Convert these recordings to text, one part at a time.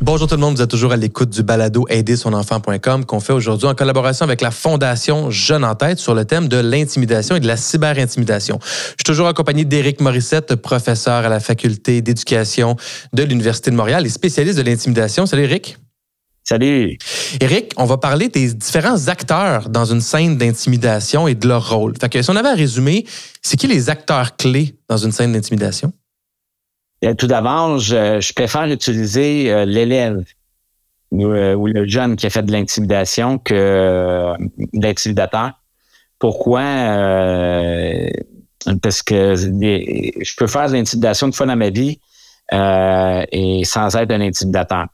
Bonjour tout le monde, vous êtes toujours à l'écoute du balado aider qu'on fait aujourd'hui en collaboration avec la Fondation Jeune en tête sur le thème de l'intimidation et de la cyberintimidation. Je suis toujours accompagné d'Éric Morissette, professeur à la faculté d'éducation de l'Université de Montréal et spécialiste de l'intimidation. Salut Éric. Salut. Éric, on va parler des différents acteurs dans une scène d'intimidation et de leur rôle. Fait que si on avait à résumer, c'est qui les acteurs clés dans une scène d'intimidation? Euh, tout d'abord, je, préfère utiliser euh, l'élève euh, ou, le jeune qui a fait de l'intimidation que l'intimidateur. Pourquoi? parce que je peux faire de l'intimidation une fois dans ma vie et sans être un intimidateur.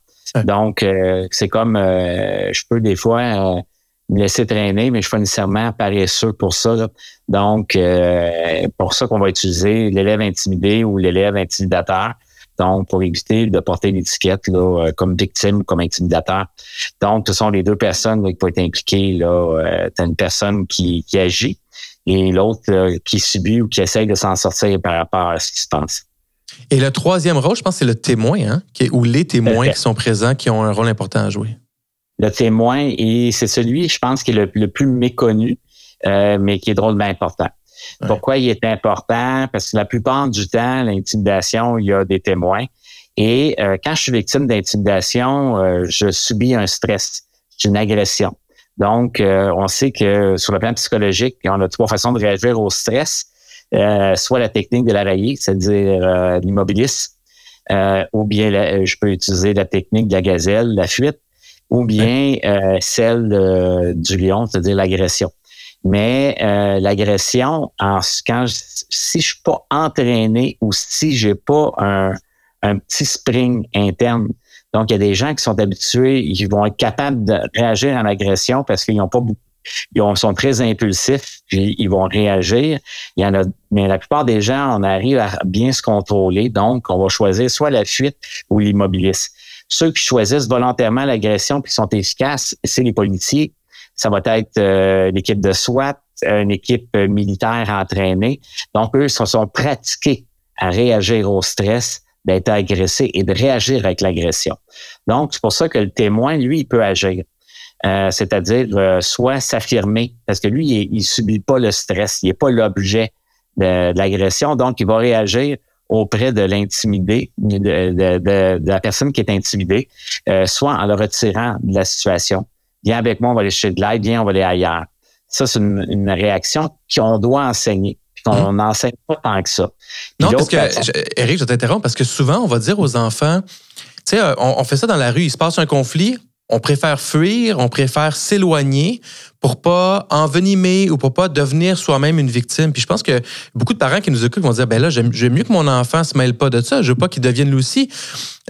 Donc, c'est comme je peux des fois me laisser traîner, mais je suis pas nécessairement paresseux pour ça. Donc, euh, pour ça qu'on va utiliser l'élève intimidé ou l'élève intimidateur. Donc, pour éviter de porter l'étiquette là, euh, comme victime ou comme intimidateur. Donc, ce sont les deux personnes qui peuvent être impliquées. Là, euh, as une personne qui, qui agit et l'autre qui subit ou qui essaye de s'en sortir par rapport à ce qui se passe. Et le troisième rôle, je pense, c'est le témoin, hein, qui ou les témoins qui sont présents, qui ont un rôle important à jouer le témoin, et c'est celui, je pense, qui est le, plus méconnu, euh, mais qui est drôlement important. Pourquoi il est important? Parce que la plupart du temps, l'intimidation, il y a des témoins. Et euh, quand je suis victime d'intimidation, euh, je subis un stress, une agression. Donc, on sait que sur le plan psychologique, on a trois façons de réagir au stress. Soit la technique de l'araignée, c'est-à-dire l'immobilisme, ou bien je peux utiliser la technique de la gazelle, la fuite, ou bien euh, celle du lion, c'est-à-dire l'agression. Mais euh, l'agression, quand si je suis pas entraîné ou si j'ai pas un, un petit spring interne, donc il y a des gens qui sont habitués, ils vont être capables de réagir en agression parce qu'ils n'ont pas beaucoup ils sont très impulsifs, puis ils vont réagir. Il y en a, mais la plupart des gens, on arrive à bien se contrôler. Donc, on va choisir soit la fuite ou l'immobilisme. Ceux qui choisissent volontairement l'agression puis sont efficaces, c'est les policiers. Ça va être euh, l'équipe de SWAT, une équipe militaire entraînée. Donc, eux se sont pratiqués à réagir au stress, d'être agressé et de réagir avec l'agression. Donc, c'est pour ça que le témoin, lui, peut agir. Euh, c'est-à-dire euh, soit s'affirmer, parce que lui, il, il subit pas le stress, il n'est pas l'objet de l'agression, donc il va réagir auprès de l'intimidé, de, la personne qui est intimidée, euh, soit en le retirant de la situation. Viens avec moi, on va aller chercher de l'aide, viens, on va aller ailleurs. Ça, c'est une, réaction qu'on doit enseigner. qu'on mhm. n'enseigne pas tant que ça. non, parce que, Eric, je t'interromps, parce que souvent, on va dire aux enfants, tu sais, euh, on, on fait ça dans la rue, il se passe un conflit, on préfère fuir, on préfère s'éloigner pour pas envenimer ou pour pas devenir soi-même une victime. Puis je pense que beaucoup de parents qui nous écoutent vont dire ben là j'aime mieux que mon enfant se mêle pas de ça, je veux pas qu'il devienne lui aussi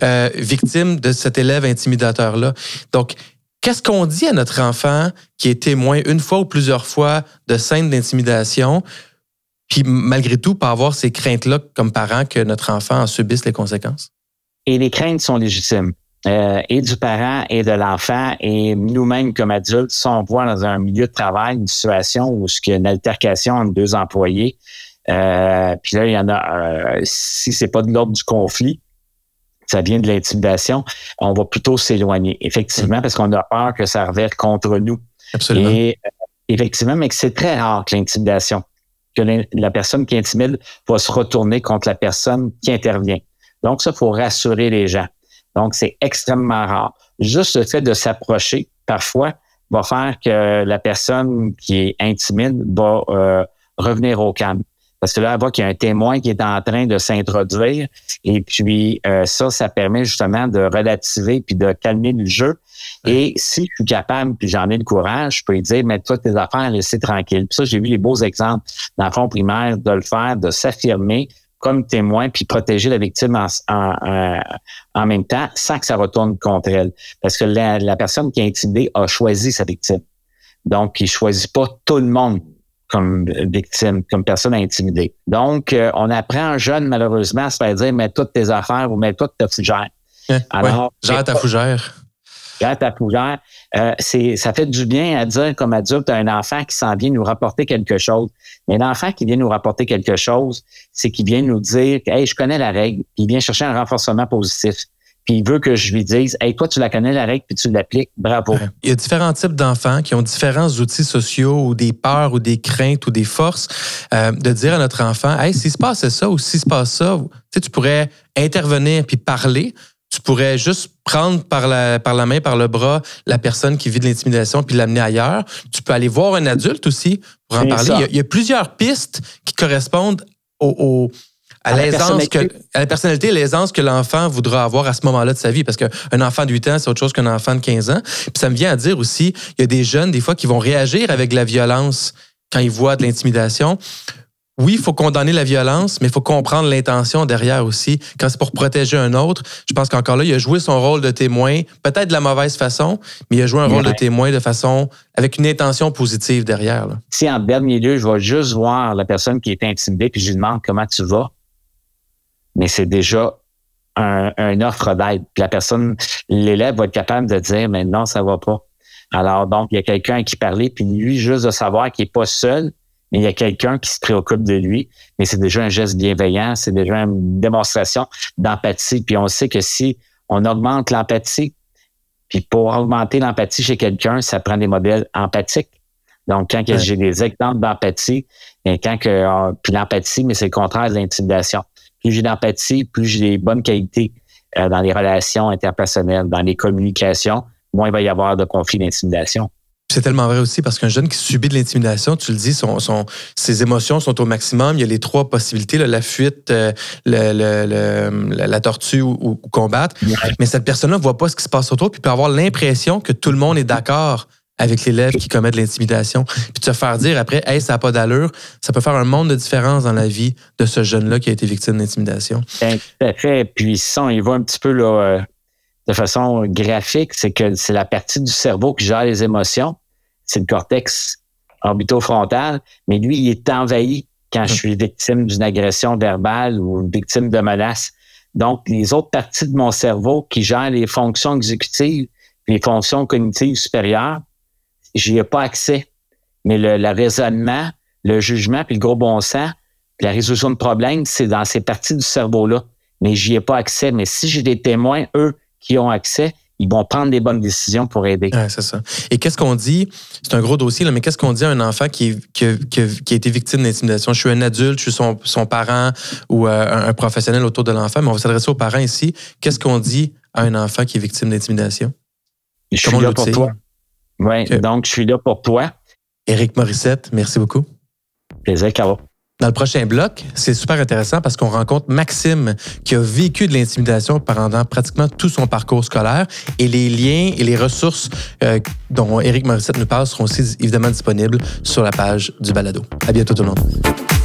euh, victime de cet élève intimidateur là. Donc qu'est-ce qu'on dit à notre enfant qui est témoin une fois ou plusieurs fois de scènes d'intimidation puis malgré tout pas avoir ces craintes là comme parent que notre enfant en subisse les conséquences? Et les craintes sont légitimes. Euh, et du parent et de l'enfant et nous-mêmes comme adultes, si on voit dans un milieu de travail une situation où il y a une altercation entre deux employés, euh, puis là, il y en a, euh, si c'est pas de l'ordre du conflit, ça vient de l'intimidation, on va plutôt s'éloigner, effectivement, parce qu'on a peur que ça reverte contre nous. Absolument. Et effectivement, mais que c'est très rare que l'intimidation, que la personne qui intimide va se retourner contre la personne qui intervient. Donc, ça, faut rassurer les gens. Donc, c'est extrêmement rare. Juste le fait de s'approcher, parfois, va faire que la personne qui est intimide va euh, revenir au calme. Parce que là, elle voit qu'il y a un témoin qui est en train de s'introduire. Et puis, euh, ça, ça permet justement de relativer puis de calmer le jeu. Et si je suis capable, puis j'en ai le courage, je peux lui dire, mets-toi tes affaires, laissez tranquille. Puis ça, j'ai vu les beaux exemples dans le fond primaire de le faire, de s'affirmer, comme témoin puis protéger la victime en, même temps sans que ça retourne contre elle. Parce que la, personne qui est intimidée a choisi sa victime. Donc, il choisit pas tout le monde comme victime, comme personne intimidée. Donc, euh, on apprend jeune, malheureusement, à se faire dire, mets toutes tes affaires ou mets toutes ta fougère. Alors, ta fougère. Garde ta fougère. Euh, c'est, ça fait du bien à dire comme adulte à un enfant qui s'en vient nous rapporter quelque chose. Mais l'enfant qui vient nous rapporter quelque chose, c'est qu'il vient nous dire, hey, je connais la règle. Il vient chercher un renforcement positif puis il veut que je lui dise Hey, toi, tu la connais la règle, puis tu l'appliques, bravo. Il y a différents types d'enfants qui ont différents outils sociaux ou des peurs ou des craintes ou des forces. Euh, de dire à notre enfant Hey, s'il se passe ça ou s'il se passe ça, tu, sais, tu pourrais intervenir puis parler. Tu pourrais juste prendre par la, par la main, par le bras, la personne qui vit de l'intimidation puis l'amener ailleurs. Tu peux aller voir un adulte aussi pour en parler. Il y, a, il y, a, plusieurs pistes qui correspondent au, au à, l'aisance que à la personnalité, l'aisance que l'enfant voudra avoir à ce moment-là de sa vie. Parce qu'un enfant de 8 ans, c'est autre chose qu'un enfant de 15 ans. Puis ça me vient à dire aussi, il y a des jeunes, des fois, qui vont réagir avec la violence quand ils voient de l'intimidation. Oui, il faut condamner la violence, mais il faut comprendre l'intention derrière aussi. Quand c'est pour protéger un autre, je pense qu'encore là, il a joué son rôle de témoin, peut-être de la mauvaise façon, mais il a joué un rôle de témoin de façon avec une intention positive derrière. Là. Si en dernier lieu, je vais juste voir la personne qui est intimidée, puis je lui demande comment tu vas, mais c'est déjà un, offre d'aide. La personne, l'élève va être capable de dire, mais non, ça va pas. Alors, donc, il y a quelqu'un qui parlait, puis lui, juste de savoir qu'il n'est pas seul, mais il y a quelqu'un qui se préoccupe de lui. Mais c'est déjà un geste bienveillant, c'est déjà une démonstration d'empathie. Puis on sait que si on augmente l'empathie, puis pour augmenter l'empathie chez quelqu'un, ça prend des modèles empathiques. Donc, quand j'ai des exemples d'empathie, et quand que, euh, puis l'empathie, mais c'est le contraire de l'intimidation plus j'ai d'empathie, plus j'ai des bonnes qualités euh, dans les relations interpersonnelles, dans les communications, moins il va y avoir de conflits d'intimidation. C'est tellement vrai aussi parce qu'un jeune qui subit de l'intimidation, tu le dis, son, son, ses émotions sont au maximum. Il y a les trois possibilités, là, la fuite, euh, le, le, la tortue ou, combattre. Mais cette personne-là ne voit pas ce qui se passe autour puis peut avoir l'impression que tout le monde est d'accord avec l'élève qui commet de l'intimidation. Puis te faire dire après, hey, ça n'a pas d'allure, ça peut faire un monde de différence dans la vie de ce jeune-là qui a été victime d'intimidation. Ben, tout à fait. Puis si on y va un petit peu là, euh, de façon graphique, c'est que c'est la partie du cerveau qui gère les émotions. C'est le cortex orbitofrontal, mais lui, il est envahi quand je suis victime d'une agression verbale ou victime de menace. Donc, les autres parties de mon cerveau qui gèrent les fonctions exécutives, les fonctions cognitives supérieures, j'y ai pas accès. Mais le, le, raisonnement, le jugement, puis le gros bon sens, puis la résolution de problèmes, c'est dans ces parties du cerveau-là. Mais j'y ai pas accès. Mais si j'ai des témoins, eux, qui ont accès, ils vont prendre des bonnes décisions pour aider. Ouais, c'est ça. Et qu'est-ce qu'on dit? C'est un gros dossier, là, mais qu'est-ce qu'on dit à un enfant qui, qui, qui, a été victime d'intimidation? Je suis un adulte, je suis son, son parent ou euh, un, professionnel autour de l'enfant, mais on va s'adresser aux parents ici. Qu'est-ce qu'on dit à un enfant qui est victime d'intimidation? Je suis là pour toi. Oui, donc je suis là pour toi. Éric Morissette, merci beaucoup. Plaisir, Caro. Dans le prochain bloc, c'est super intéressant parce qu'on rencontre Maxime qui a vécu de l'intimidation pendant pratiquement tout son parcours scolaire et les liens et les ressources euh, dont Éric Morissette nous parle seront aussi évidemment disponibles sur la page du balado. À bientôt tout le monde.